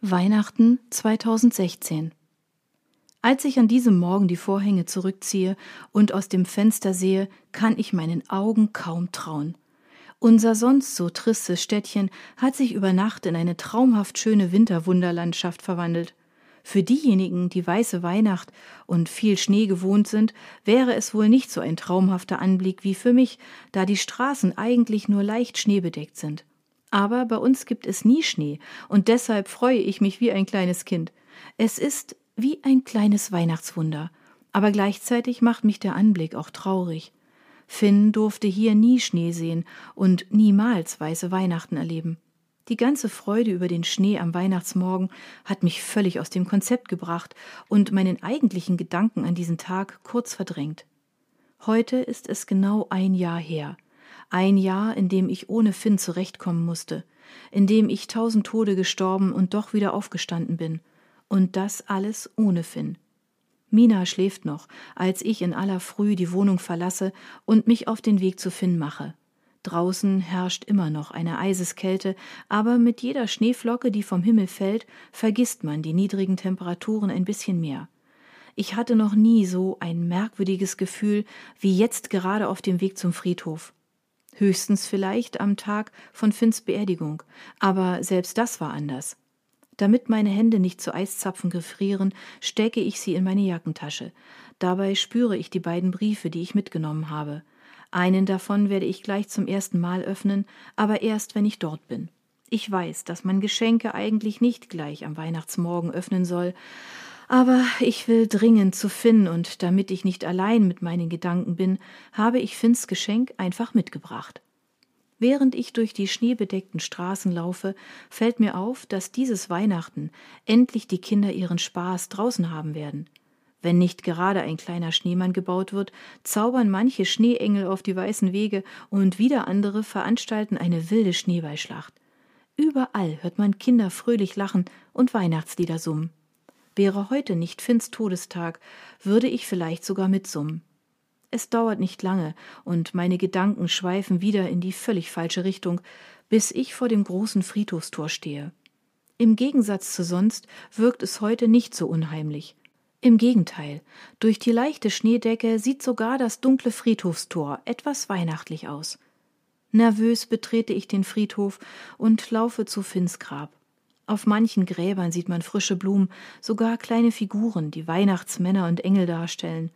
Weihnachten 2016 Als ich an diesem Morgen die Vorhänge zurückziehe und aus dem Fenster sehe, kann ich meinen Augen kaum trauen. Unser sonst so tristes Städtchen hat sich über Nacht in eine traumhaft schöne Winterwunderlandschaft verwandelt. Für diejenigen, die weiße Weihnacht und viel Schnee gewohnt sind, wäre es wohl nicht so ein traumhafter Anblick wie für mich, da die Straßen eigentlich nur leicht schneebedeckt sind. Aber bei uns gibt es nie Schnee, und deshalb freue ich mich wie ein kleines Kind. Es ist wie ein kleines Weihnachtswunder, aber gleichzeitig macht mich der Anblick auch traurig. Finn durfte hier nie Schnee sehen und niemals weiße Weihnachten erleben. Die ganze Freude über den Schnee am Weihnachtsmorgen hat mich völlig aus dem Konzept gebracht und meinen eigentlichen Gedanken an diesen Tag kurz verdrängt. Heute ist es genau ein Jahr her. Ein Jahr, in dem ich ohne Finn zurechtkommen musste, in dem ich tausend Tode gestorben und doch wieder aufgestanden bin. Und das alles ohne Finn. Mina schläft noch, als ich in aller Früh die Wohnung verlasse und mich auf den Weg zu Finn mache. Draußen herrscht immer noch eine Eiseskälte, aber mit jeder Schneeflocke, die vom Himmel fällt, vergisst man die niedrigen Temperaturen ein bisschen mehr. Ich hatte noch nie so ein merkwürdiges Gefühl wie jetzt gerade auf dem Weg zum Friedhof. Höchstens vielleicht am Tag von Finns Beerdigung, aber selbst das war anders. Damit meine Hände nicht zu Eiszapfen gefrieren, stecke ich sie in meine Jackentasche. Dabei spüre ich die beiden Briefe, die ich mitgenommen habe. Einen davon werde ich gleich zum ersten Mal öffnen, aber erst, wenn ich dort bin. Ich weiß, dass man Geschenke eigentlich nicht gleich am Weihnachtsmorgen öffnen soll, aber ich will dringend zu Finn, und damit ich nicht allein mit meinen Gedanken bin, habe ich Finns Geschenk einfach mitgebracht. Während ich durch die schneebedeckten Straßen laufe, fällt mir auf, dass dieses Weihnachten endlich die Kinder ihren Spaß draußen haben werden. Wenn nicht gerade ein kleiner Schneemann gebaut wird, zaubern manche Schneeengel auf die weißen Wege und wieder andere veranstalten eine wilde Schneeballschlacht. Überall hört man Kinder fröhlich lachen und Weihnachtslieder summen. Wäre heute nicht Finns Todestag, würde ich vielleicht sogar mitsummen. Es dauert nicht lange, und meine Gedanken schweifen wieder in die völlig falsche Richtung, bis ich vor dem großen Friedhofstor stehe. Im Gegensatz zu sonst wirkt es heute nicht so unheimlich. Im Gegenteil, durch die leichte Schneedecke sieht sogar das dunkle Friedhofstor etwas weihnachtlich aus. Nervös betrete ich den Friedhof und laufe zu Finns Grab. Auf manchen Gräbern sieht man frische Blumen, sogar kleine Figuren, die Weihnachtsmänner und Engel darstellen.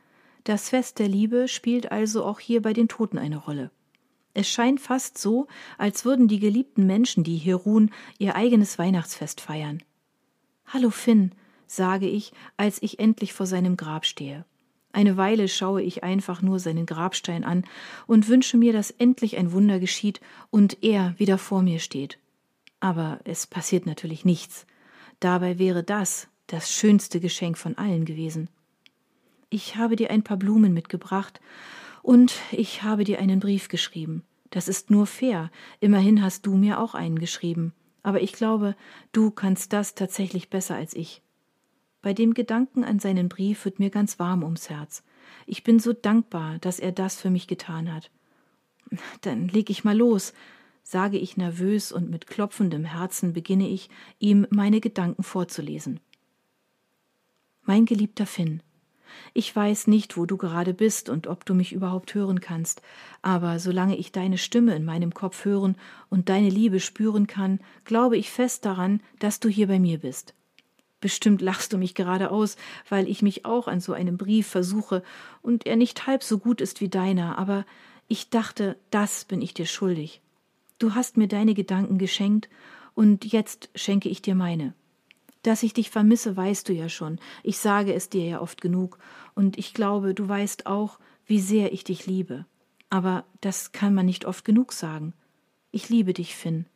Das Fest der Liebe spielt also auch hier bei den Toten eine Rolle. Es scheint fast so, als würden die geliebten Menschen, die hier ruhen, ihr eigenes Weihnachtsfest feiern. Hallo Finn, sage ich, als ich endlich vor seinem Grab stehe. Eine Weile schaue ich einfach nur seinen Grabstein an und wünsche mir, dass endlich ein Wunder geschieht und er wieder vor mir steht. Aber es passiert natürlich nichts. Dabei wäre das das schönste Geschenk von allen gewesen. Ich habe dir ein paar Blumen mitgebracht und ich habe dir einen Brief geschrieben. Das ist nur fair. Immerhin hast du mir auch einen geschrieben. Aber ich glaube, du kannst das tatsächlich besser als ich. Bei dem Gedanken an seinen Brief wird mir ganz warm ums Herz. Ich bin so dankbar, dass er das für mich getan hat. Dann leg ich mal los sage ich nervös und mit klopfendem Herzen beginne ich, ihm meine Gedanken vorzulesen. Mein geliebter Finn, ich weiß nicht, wo du gerade bist und ob du mich überhaupt hören kannst, aber solange ich deine Stimme in meinem Kopf hören und deine Liebe spüren kann, glaube ich fest daran, dass du hier bei mir bist. Bestimmt lachst du mich gerade aus, weil ich mich auch an so einem Brief versuche und er nicht halb so gut ist wie deiner, aber ich dachte, das bin ich dir schuldig. Du hast mir deine Gedanken geschenkt, und jetzt schenke ich dir meine. Dass ich dich vermisse, weißt du ja schon. Ich sage es dir ja oft genug, und ich glaube, du weißt auch, wie sehr ich dich liebe. Aber das kann man nicht oft genug sagen. Ich liebe dich, Finn.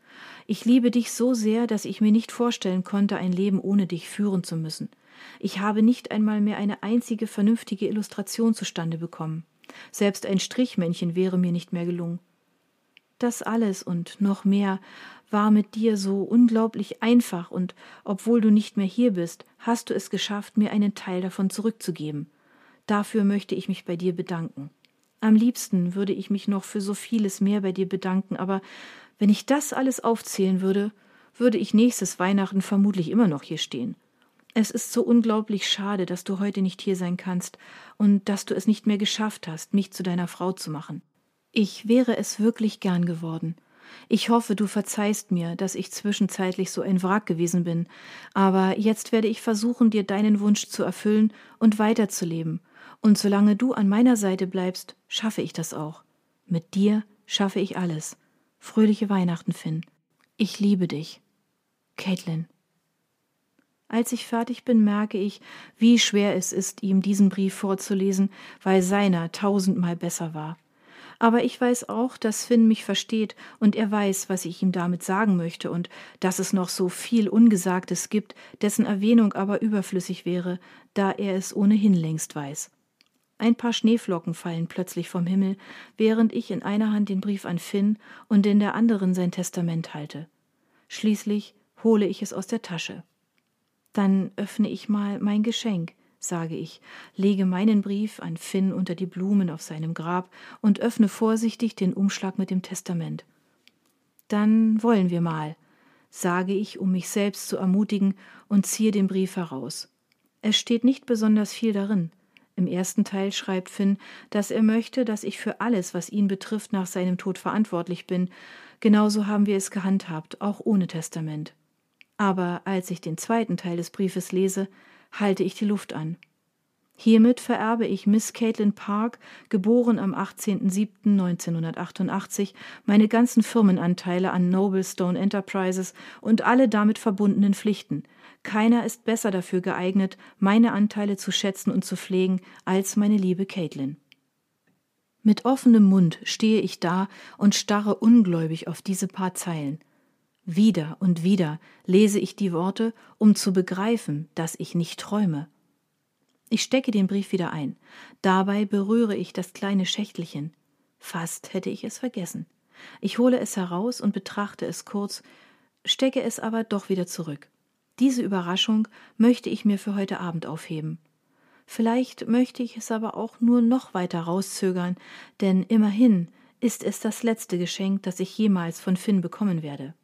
Ich liebe dich so sehr, dass ich mir nicht vorstellen konnte, ein Leben ohne dich führen zu müssen. Ich habe nicht einmal mehr eine einzige vernünftige Illustration zustande bekommen. Selbst ein Strichmännchen wäre mir nicht mehr gelungen. Das alles und noch mehr war mit dir so unglaublich einfach, und obwohl du nicht mehr hier bist, hast du es geschafft, mir einen Teil davon zurückzugeben. Dafür möchte ich mich bei dir bedanken. Am liebsten würde ich mich noch für so vieles mehr bei dir bedanken, aber wenn ich das alles aufzählen würde, würde ich nächstes Weihnachten vermutlich immer noch hier stehen. Es ist so unglaublich schade, dass du heute nicht hier sein kannst und dass du es nicht mehr geschafft hast, mich zu deiner Frau zu machen. Ich wäre es wirklich gern geworden. Ich hoffe, du verzeihst mir, dass ich zwischenzeitlich so ein Wrack gewesen bin, aber jetzt werde ich versuchen, dir deinen Wunsch zu erfüllen und weiterzuleben, und solange du an meiner Seite bleibst, schaffe ich das auch. Mit dir schaffe ich alles. Fröhliche Weihnachten, Finn. Ich liebe dich. Caitlin. Als ich fertig bin, merke ich, wie schwer es ist, ihm diesen Brief vorzulesen, weil seiner tausendmal besser war. Aber ich weiß auch, dass Finn mich versteht und er weiß, was ich ihm damit sagen möchte und dass es noch so viel Ungesagtes gibt, dessen Erwähnung aber überflüssig wäre, da er es ohnehin längst weiß. Ein paar Schneeflocken fallen plötzlich vom Himmel, während ich in einer Hand den Brief an Finn und in der anderen sein Testament halte. Schließlich hole ich es aus der Tasche. Dann öffne ich mal mein Geschenk, sage ich, lege meinen Brief an Finn unter die Blumen auf seinem Grab und öffne vorsichtig den Umschlag mit dem Testament. Dann wollen wir mal, sage ich, um mich selbst zu ermutigen, und ziehe den Brief heraus. Es steht nicht besonders viel darin. Im ersten Teil schreibt Finn, dass er möchte, dass ich für alles, was ihn betrifft, nach seinem Tod verantwortlich bin. Genauso haben wir es gehandhabt, auch ohne Testament. Aber als ich den zweiten Teil des Briefes lese, halte ich die Luft an. Hiermit vererbe ich Miss Caitlin Park, geboren am 18.07.1988, meine ganzen Firmenanteile an Noblestone Enterprises und alle damit verbundenen Pflichten. Keiner ist besser dafür geeignet, meine Anteile zu schätzen und zu pflegen, als meine liebe Caitlin. Mit offenem Mund stehe ich da und starre ungläubig auf diese paar Zeilen. Wieder und wieder lese ich die Worte, um zu begreifen, dass ich nicht träume. Ich stecke den Brief wieder ein. Dabei berühre ich das kleine Schächtelchen. Fast hätte ich es vergessen. Ich hole es heraus und betrachte es kurz, stecke es aber doch wieder zurück. Diese Überraschung möchte ich mir für heute Abend aufheben. Vielleicht möchte ich es aber auch nur noch weiter rauszögern, denn immerhin ist es das letzte Geschenk, das ich jemals von Finn bekommen werde.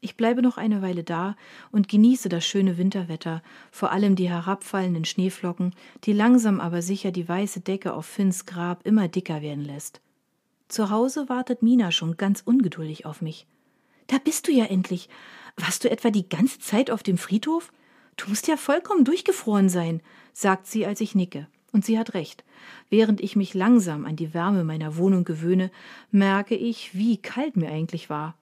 Ich bleibe noch eine Weile da und genieße das schöne Winterwetter, vor allem die herabfallenden Schneeflocken, die langsam aber sicher die weiße Decke auf Finns Grab immer dicker werden lässt. Zu Hause wartet Mina schon ganz ungeduldig auf mich. Da bist du ja endlich. Warst du etwa die ganze Zeit auf dem Friedhof? Du musst ja vollkommen durchgefroren sein, sagt sie, als ich nicke. Und sie hat recht. Während ich mich langsam an die Wärme meiner Wohnung gewöhne, merke ich, wie kalt mir eigentlich war.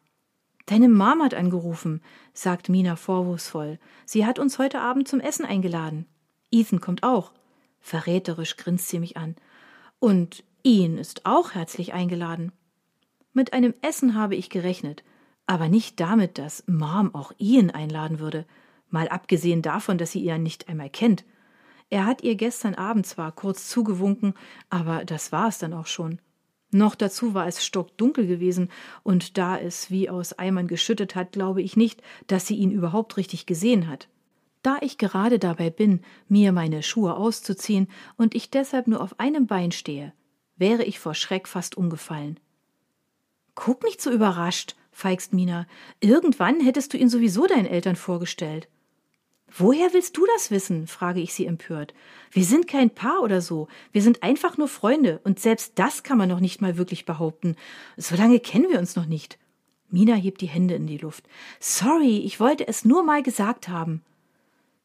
Deine Mom hat angerufen, sagt Mina vorwurfsvoll. Sie hat uns heute Abend zum Essen eingeladen. Ethan kommt auch. Verräterisch grinst sie mich an. Und Ian ist auch herzlich eingeladen. Mit einem Essen habe ich gerechnet, aber nicht damit, dass Mom auch Ian einladen würde, mal abgesehen davon, dass sie ihn nicht einmal kennt. Er hat ihr gestern Abend zwar kurz zugewunken, aber das war es dann auch schon. Noch dazu war es stockdunkel gewesen, und da es wie aus Eimern geschüttet hat, glaube ich nicht, dass sie ihn überhaupt richtig gesehen hat. Da ich gerade dabei bin, mir meine Schuhe auszuziehen und ich deshalb nur auf einem Bein stehe, wäre ich vor Schreck fast umgefallen. Guck nicht so überrascht, feigst Mina. Irgendwann hättest du ihn sowieso deinen Eltern vorgestellt. Woher willst du das wissen? frage ich sie empört. Wir sind kein Paar oder so. Wir sind einfach nur Freunde, und selbst das kann man noch nicht mal wirklich behaupten. So lange kennen wir uns noch nicht. Mina hebt die Hände in die Luft. Sorry, ich wollte es nur mal gesagt haben.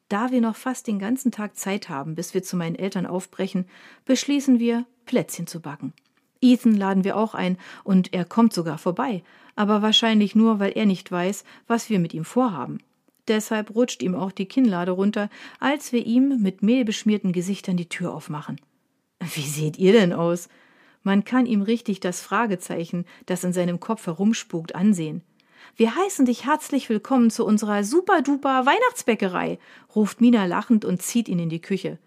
Da wir noch fast den ganzen Tag Zeit haben, bis wir zu meinen Eltern aufbrechen, beschließen wir, Plätzchen zu backen. Ethan laden wir auch ein, und er kommt sogar vorbei, aber wahrscheinlich nur, weil er nicht weiß, was wir mit ihm vorhaben. Deshalb rutscht ihm auch die Kinnlade runter, als wir ihm mit mehlbeschmierten Gesichtern die Tür aufmachen. Wie seht ihr denn aus? Man kann ihm richtig das Fragezeichen, das in seinem Kopf herumspukt, ansehen. Wir heißen dich herzlich willkommen zu unserer super-duper Weihnachtsbäckerei, ruft Mina lachend und zieht ihn in die Küche.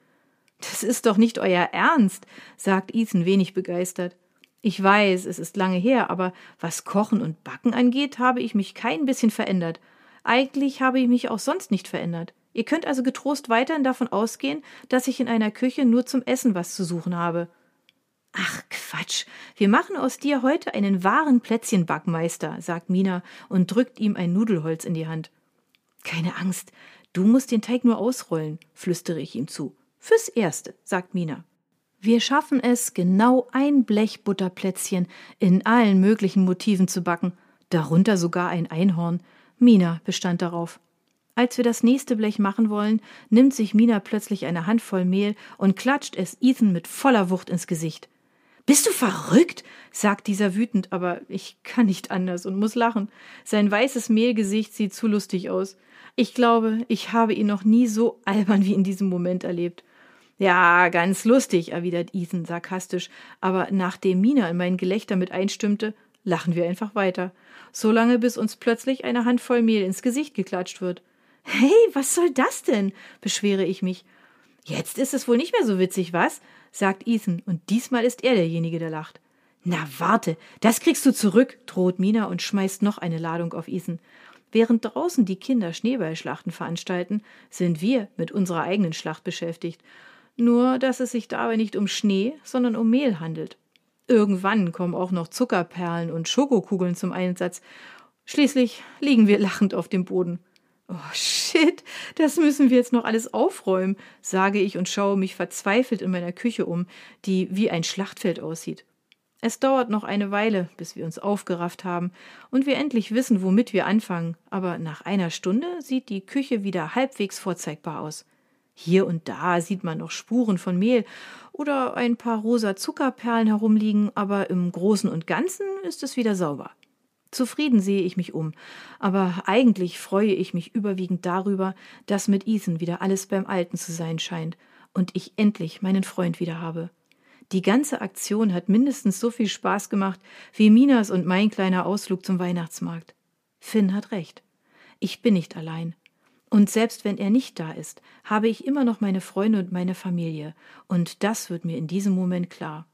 Das ist doch nicht euer Ernst, sagt Ethan wenig begeistert. Ich weiß, es ist lange her, aber was Kochen und Backen angeht, habe ich mich kein bisschen verändert. Eigentlich habe ich mich auch sonst nicht verändert. Ihr könnt also getrost weiterhin davon ausgehen, dass ich in einer Küche nur zum Essen was zu suchen habe. Ach Quatsch, wir machen aus dir heute einen wahren Plätzchenbackmeister, sagt Mina und drückt ihm ein Nudelholz in die Hand. Keine Angst, du musst den Teig nur ausrollen, flüstere ich ihm zu. Fürs Erste, sagt Mina. Wir schaffen es, genau ein Blech Butterplätzchen in allen möglichen Motiven zu backen, darunter sogar ein Einhorn. Mina bestand darauf. Als wir das nächste Blech machen wollen, nimmt sich Mina plötzlich eine Handvoll Mehl und klatscht es Ethan mit voller Wucht ins Gesicht. Bist du verrückt? sagt dieser wütend, aber ich kann nicht anders und muss lachen. Sein weißes Mehlgesicht sieht zu lustig aus. Ich glaube, ich habe ihn noch nie so albern wie in diesem Moment erlebt. Ja, ganz lustig, erwidert Ethan sarkastisch, aber nachdem Mina in mein Gelächter mit einstimmte, lachen wir einfach weiter, solange bis uns plötzlich eine Handvoll Mehl ins Gesicht geklatscht wird. Hey, was soll das denn? beschwere ich mich. Jetzt ist es wohl nicht mehr so witzig, was? sagt Ethan, und diesmal ist er derjenige, der lacht. Na warte, das kriegst du zurück, droht Mina und schmeißt noch eine Ladung auf Ethan. Während draußen die Kinder Schneeballschlachten veranstalten, sind wir mit unserer eigenen Schlacht beschäftigt. Nur, dass es sich dabei nicht um Schnee, sondern um Mehl handelt. Irgendwann kommen auch noch Zuckerperlen und Schokokugeln zum Einsatz. Schließlich liegen wir lachend auf dem Boden. Oh shit, das müssen wir jetzt noch alles aufräumen, sage ich und schaue mich verzweifelt in meiner Küche um, die wie ein Schlachtfeld aussieht. Es dauert noch eine Weile, bis wir uns aufgerafft haben und wir endlich wissen, womit wir anfangen, aber nach einer Stunde sieht die Küche wieder halbwegs vorzeigbar aus. Hier und da sieht man noch Spuren von Mehl oder ein paar rosa Zuckerperlen herumliegen, aber im Großen und Ganzen ist es wieder sauber. Zufrieden sehe ich mich um, aber eigentlich freue ich mich überwiegend darüber, dass mit Ethan wieder alles beim Alten zu sein scheint und ich endlich meinen Freund wieder habe. Die ganze Aktion hat mindestens so viel Spaß gemacht wie Minas und mein kleiner Ausflug zum Weihnachtsmarkt. Finn hat recht. Ich bin nicht allein. Und selbst wenn er nicht da ist, habe ich immer noch meine Freunde und meine Familie, und das wird mir in diesem Moment klar.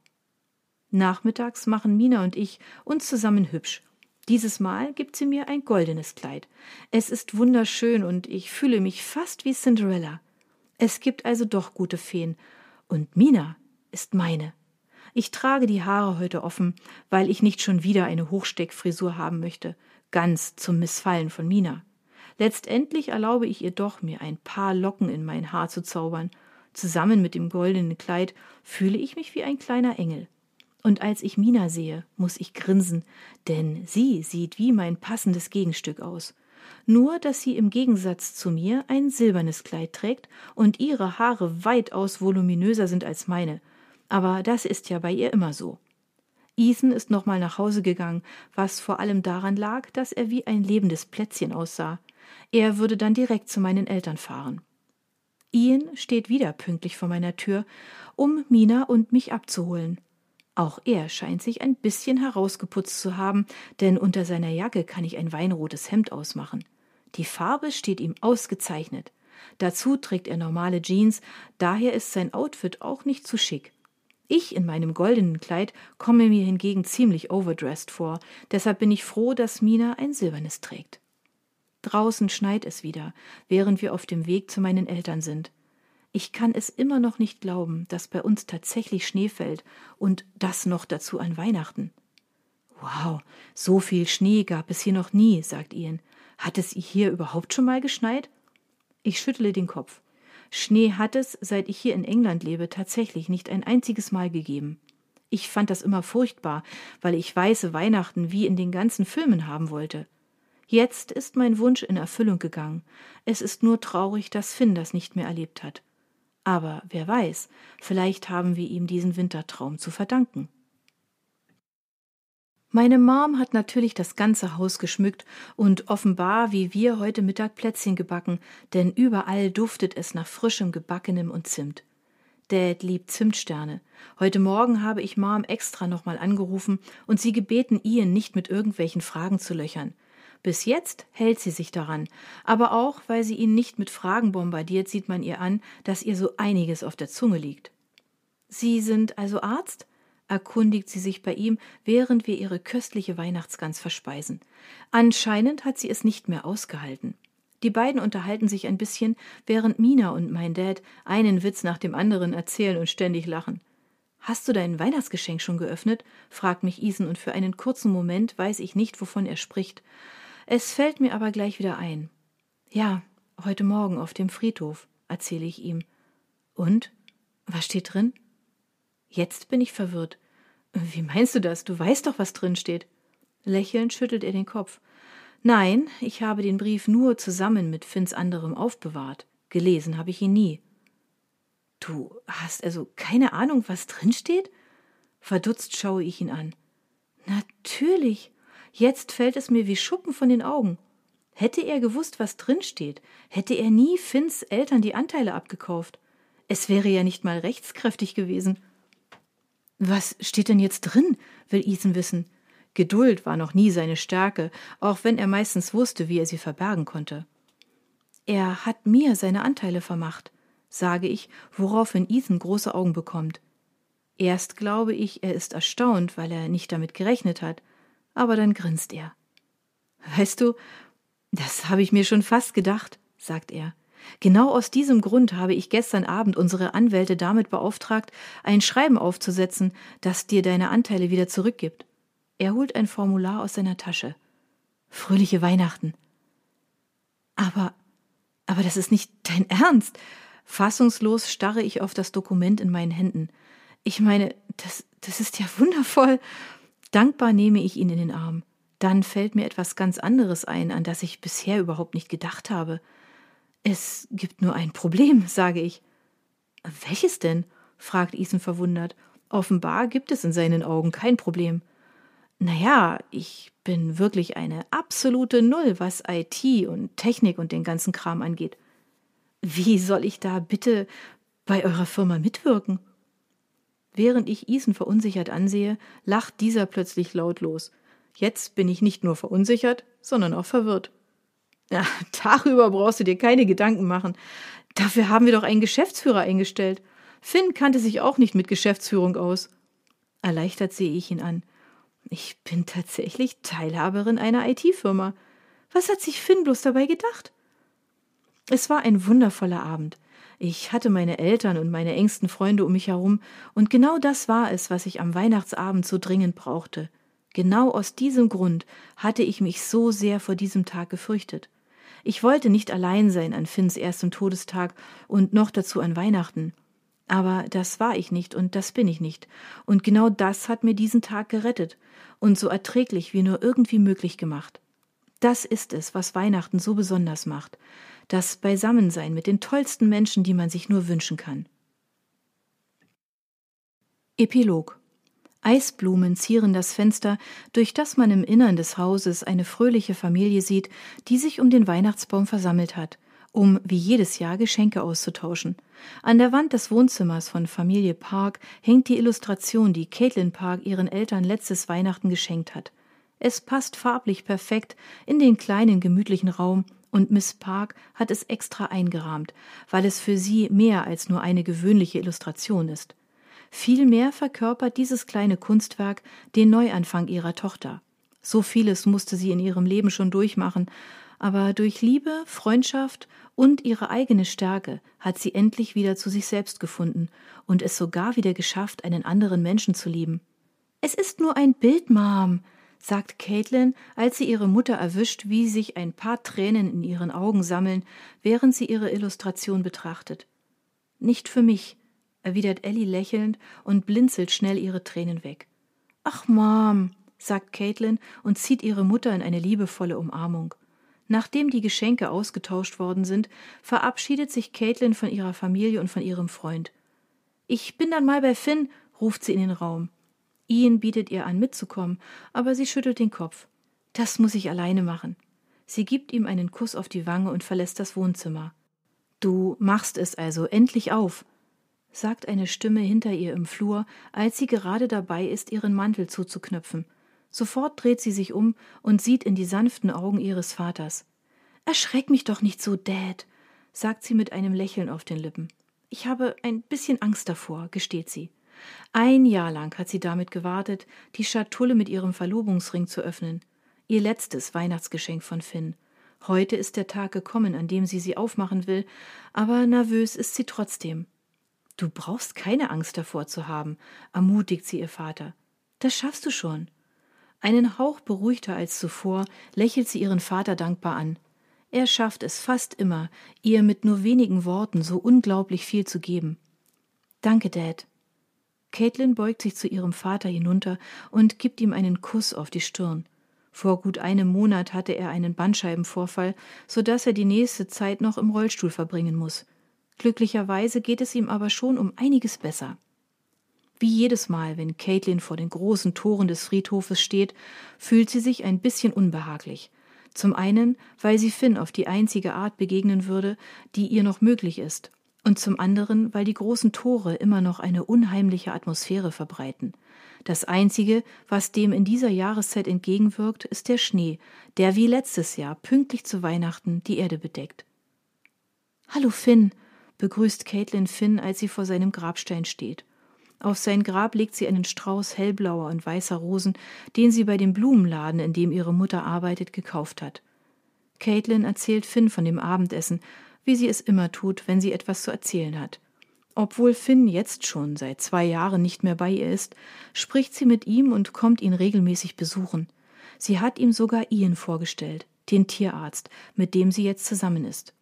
Nachmittags machen Mina und ich uns zusammen hübsch dieses Mal gibt sie mir ein goldenes Kleid. Es ist wunderschön und ich fühle mich fast wie Cinderella. Es gibt also doch gute Feen. Und Mina ist meine. Ich trage die Haare heute offen, weil ich nicht schon wieder eine Hochsteckfrisur haben möchte, ganz zum Missfallen von Mina. Letztendlich erlaube ich ihr doch, mir ein paar Locken in mein Haar zu zaubern. Zusammen mit dem goldenen Kleid fühle ich mich wie ein kleiner Engel. Und als ich Mina sehe, muss ich grinsen, denn sie sieht wie mein passendes Gegenstück aus. Nur, dass sie im Gegensatz zu mir ein silbernes Kleid trägt und ihre Haare weitaus voluminöser sind als meine. Aber das ist ja bei ihr immer so. Ethan ist nochmal nach Hause gegangen, was vor allem daran lag, dass er wie ein lebendes Plätzchen aussah. Er würde dann direkt zu meinen Eltern fahren. Ian steht wieder pünktlich vor meiner Tür, um Mina und mich abzuholen. Auch er scheint sich ein bisschen herausgeputzt zu haben, denn unter seiner Jacke kann ich ein weinrotes Hemd ausmachen. Die Farbe steht ihm ausgezeichnet. Dazu trägt er normale Jeans, daher ist sein Outfit auch nicht zu schick. Ich in meinem goldenen Kleid komme mir hingegen ziemlich overdressed vor, deshalb bin ich froh, dass Mina ein silbernes trägt. Draußen schneit es wieder, während wir auf dem Weg zu meinen Eltern sind. Ich kann es immer noch nicht glauben, dass bei uns tatsächlich Schnee fällt und das noch dazu an Weihnachten. Wow, so viel Schnee gab es hier noch nie, sagt Ian. Hat es hier überhaupt schon mal geschneit? Ich schüttle den Kopf. Schnee hat es, seit ich hier in England lebe, tatsächlich nicht ein einziges Mal gegeben. Ich fand das immer furchtbar, weil ich weiße Weihnachten wie in den ganzen Filmen haben wollte. Jetzt ist mein Wunsch in Erfüllung gegangen. Es ist nur traurig, dass Finn das nicht mehr erlebt hat. Aber wer weiß, vielleicht haben wir ihm diesen Wintertraum zu verdanken. Meine Mom hat natürlich das ganze Haus geschmückt und offenbar wie wir heute Mittag Plätzchen gebacken, denn überall duftet es nach frischem Gebackenem und Zimt. Dad liebt Zimtsterne. Heute Morgen habe ich Mom extra nochmal angerufen und sie gebeten, Ian nicht mit irgendwelchen Fragen zu löchern. Bis jetzt hält sie sich daran, aber auch, weil sie ihn nicht mit Fragen bombardiert, sieht man ihr an, dass ihr so einiges auf der Zunge liegt. Sie sind also Arzt? Erkundigt sie sich bei ihm, während wir ihre köstliche Weihnachtsgans verspeisen. Anscheinend hat sie es nicht mehr ausgehalten. Die beiden unterhalten sich ein bisschen, während Mina und mein Dad einen Witz nach dem anderen erzählen und ständig lachen. Hast du dein Weihnachtsgeschenk schon geöffnet? fragt mich Isen, und für einen kurzen Moment weiß ich nicht, wovon er spricht. Es fällt mir aber gleich wieder ein. Ja, heute Morgen auf dem Friedhof, erzähle ich ihm. Und? Was steht drin? Jetzt bin ich verwirrt. Wie meinst du das? Du weißt doch, was drin steht. Lächelnd schüttelt er den Kopf. Nein, ich habe den Brief nur zusammen mit Finns anderem aufbewahrt. Gelesen habe ich ihn nie. Du hast also keine Ahnung, was drin steht? Verdutzt schaue ich ihn an. Natürlich. Jetzt fällt es mir wie Schuppen von den Augen. Hätte er gewusst, was drin steht, hätte er nie Finns Eltern die Anteile abgekauft. Es wäre ja nicht mal rechtskräftig gewesen. Was steht denn jetzt drin? will Ethan wissen. Geduld war noch nie seine Stärke, auch wenn er meistens wusste, wie er sie verbergen konnte. Er hat mir seine Anteile vermacht, sage ich, woraufhin Ethan große Augen bekommt. Erst glaube ich, er ist erstaunt, weil er nicht damit gerechnet hat, aber dann grinst er. Weißt du, das habe ich mir schon fast gedacht, sagt er. Genau aus diesem Grund habe ich gestern Abend unsere Anwälte damit beauftragt, ein Schreiben aufzusetzen, das dir deine Anteile wieder zurückgibt. Er holt ein Formular aus seiner Tasche. Fröhliche Weihnachten. Aber, aber das ist nicht dein Ernst. Fassungslos starre ich auf das Dokument in meinen Händen. Ich meine, das, das ist ja wundervoll. Dankbar nehme ich ihn in den Arm. Dann fällt mir etwas ganz anderes ein, an das ich bisher überhaupt nicht gedacht habe. Es gibt nur ein Problem, sage ich. Welches denn? fragt Ethan verwundert. Offenbar gibt es in seinen Augen kein Problem. Naja, ich bin wirklich eine absolute Null, was IT und Technik und den ganzen Kram angeht. Wie soll ich da bitte bei eurer Firma mitwirken? Während ich Ethan verunsichert ansehe, lacht dieser plötzlich lautlos. Jetzt bin ich nicht nur verunsichert, sondern auch verwirrt. Ja, darüber brauchst du dir keine Gedanken machen. Dafür haben wir doch einen Geschäftsführer eingestellt. Finn kannte sich auch nicht mit Geschäftsführung aus. Erleichtert sehe ich ihn an. Ich bin tatsächlich Teilhaberin einer IT-Firma. Was hat sich Finn bloß dabei gedacht? Es war ein wundervoller Abend. Ich hatte meine Eltern und meine engsten Freunde um mich herum, und genau das war es, was ich am Weihnachtsabend so dringend brauchte. Genau aus diesem Grund hatte ich mich so sehr vor diesem Tag gefürchtet. Ich wollte nicht allein sein an Finns erstem Todestag und noch dazu an Weihnachten. Aber das war ich nicht und das bin ich nicht. Und genau das hat mir diesen Tag gerettet und so erträglich wie nur irgendwie möglich gemacht. Das ist es, was Weihnachten so besonders macht. Das Beisammensein mit den tollsten Menschen, die man sich nur wünschen kann. Epilog Eisblumen zieren das Fenster, durch das man im Innern des Hauses eine fröhliche Familie sieht, die sich um den Weihnachtsbaum versammelt hat, um wie jedes Jahr Geschenke auszutauschen. An der Wand des Wohnzimmers von Familie Park hängt die Illustration, die Caitlin Park ihren Eltern letztes Weihnachten geschenkt hat. Es passt farblich perfekt in den kleinen gemütlichen Raum, und Miss Park hat es extra eingerahmt, weil es für sie mehr als nur eine gewöhnliche Illustration ist. Vielmehr verkörpert dieses kleine Kunstwerk den Neuanfang ihrer Tochter. So vieles musste sie in ihrem Leben schon durchmachen, aber durch Liebe, Freundschaft und ihre eigene Stärke hat sie endlich wieder zu sich selbst gefunden und es sogar wieder geschafft, einen anderen Menschen zu lieben. Es ist nur ein Bild, Mom, sagt Caitlin, als sie ihre Mutter erwischt, wie sich ein paar Tränen in ihren Augen sammeln, während sie ihre Illustration betrachtet. Nicht für mich, erwidert Ellie lächelnd und blinzelt schnell ihre Tränen weg. Ach, Mom, sagt Caitlin und zieht ihre Mutter in eine liebevolle Umarmung. Nachdem die Geschenke ausgetauscht worden sind, verabschiedet sich Caitlin von ihrer Familie und von ihrem Freund. Ich bin dann mal bei Finn, ruft sie in den Raum. Ian bietet ihr an, mitzukommen, aber sie schüttelt den Kopf. Das muss ich alleine machen. Sie gibt ihm einen Kuss auf die Wange und verlässt das Wohnzimmer. Du machst es also endlich auf, sagt eine Stimme hinter ihr im Flur, als sie gerade dabei ist, ihren Mantel zuzuknöpfen. Sofort dreht sie sich um und sieht in die sanften Augen ihres Vaters. Erschreck mich doch nicht so, Dad, sagt sie mit einem Lächeln auf den Lippen. Ich habe ein bisschen Angst davor, gesteht sie. Ein Jahr lang hat sie damit gewartet, die Schatulle mit ihrem Verlobungsring zu öffnen. Ihr letztes Weihnachtsgeschenk von Finn. Heute ist der Tag gekommen, an dem sie sie aufmachen will, aber nervös ist sie trotzdem. Du brauchst keine Angst davor zu haben, ermutigt sie ihr Vater. Das schaffst du schon. Einen Hauch beruhigter als zuvor lächelt sie ihren Vater dankbar an. Er schafft es fast immer, ihr mit nur wenigen Worten so unglaublich viel zu geben. Danke, Dad. Caitlin beugt sich zu ihrem Vater hinunter und gibt ihm einen Kuss auf die Stirn. Vor gut einem Monat hatte er einen Bandscheibenvorfall, so dass er die nächste Zeit noch im Rollstuhl verbringen muss. Glücklicherweise geht es ihm aber schon um einiges besser. Wie jedes Mal, wenn Caitlin vor den großen Toren des Friedhofes steht, fühlt sie sich ein bisschen unbehaglich. Zum einen, weil sie Finn auf die einzige Art begegnen würde, die ihr noch möglich ist, und zum anderen, weil die großen Tore immer noch eine unheimliche Atmosphäre verbreiten. Das Einzige, was dem in dieser Jahreszeit entgegenwirkt, ist der Schnee, der wie letztes Jahr pünktlich zu Weihnachten die Erde bedeckt. Hallo Finn, begrüßt Caitlin Finn, als sie vor seinem Grabstein steht. Auf sein Grab legt sie einen Strauß hellblauer und weißer Rosen, den sie bei dem Blumenladen, in dem ihre Mutter arbeitet, gekauft hat. Caitlin erzählt Finn von dem Abendessen, wie sie es immer tut, wenn sie etwas zu erzählen hat. Obwohl Finn jetzt schon seit zwei Jahren nicht mehr bei ihr ist, spricht sie mit ihm und kommt ihn regelmäßig besuchen. Sie hat ihm sogar Ian vorgestellt, den Tierarzt, mit dem sie jetzt zusammen ist.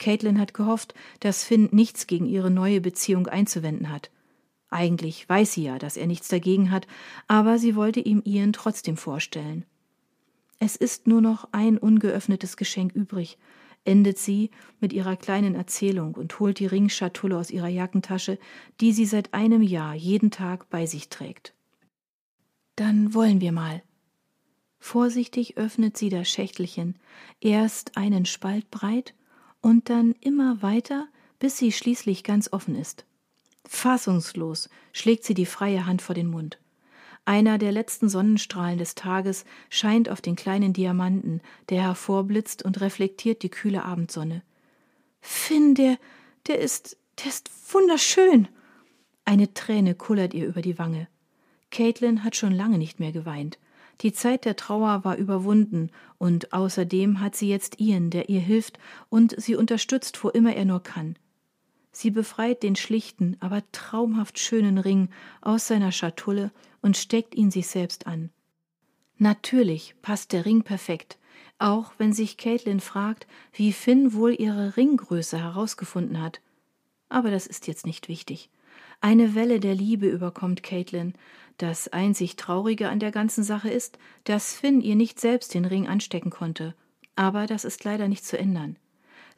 Caitlin hat gehofft, dass Finn nichts gegen ihre neue Beziehung einzuwenden hat. Eigentlich weiß sie ja, dass er nichts dagegen hat, aber sie wollte ihm Ian trotzdem vorstellen. Es ist nur noch ein ungeöffnetes Geschenk übrig, endet sie mit ihrer kleinen Erzählung und holt die Ringschatulle aus ihrer Jackentasche, die sie seit einem Jahr jeden Tag bei sich trägt. Dann wollen wir mal. Vorsichtig öffnet sie das Schächtelchen, erst einen Spalt breit und dann immer weiter, bis sie schließlich ganz offen ist. Fassungslos schlägt sie die freie Hand vor den Mund. Einer der letzten Sonnenstrahlen des Tages scheint auf den kleinen Diamanten, der hervorblitzt und reflektiert die kühle Abendsonne. Finn, der, der ist, der ist wunderschön. Eine Träne kullert ihr über die Wange. Caitlin hat schon lange nicht mehr geweint. Die Zeit der Trauer war überwunden, und außerdem hat sie jetzt Ian, der ihr hilft und sie unterstützt, wo immer er nur kann. Sie befreit den schlichten, aber traumhaft schönen Ring aus seiner Schatulle und steckt ihn sich selbst an. Natürlich passt der Ring perfekt, auch wenn sich Caitlin fragt, wie Finn wohl ihre Ringgröße herausgefunden hat. Aber das ist jetzt nicht wichtig. Eine Welle der Liebe überkommt Caitlin. Das einzig Traurige an der ganzen Sache ist, dass Finn ihr nicht selbst den Ring anstecken konnte. Aber das ist leider nicht zu ändern.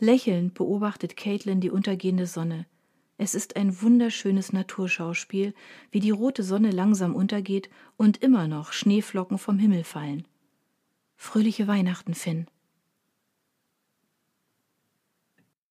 Lächelnd beobachtet Caitlin die untergehende Sonne. Es ist ein wunderschönes Naturschauspiel, wie die rote Sonne langsam untergeht und immer noch Schneeflocken vom Himmel fallen. Fröhliche Weihnachten, Finn.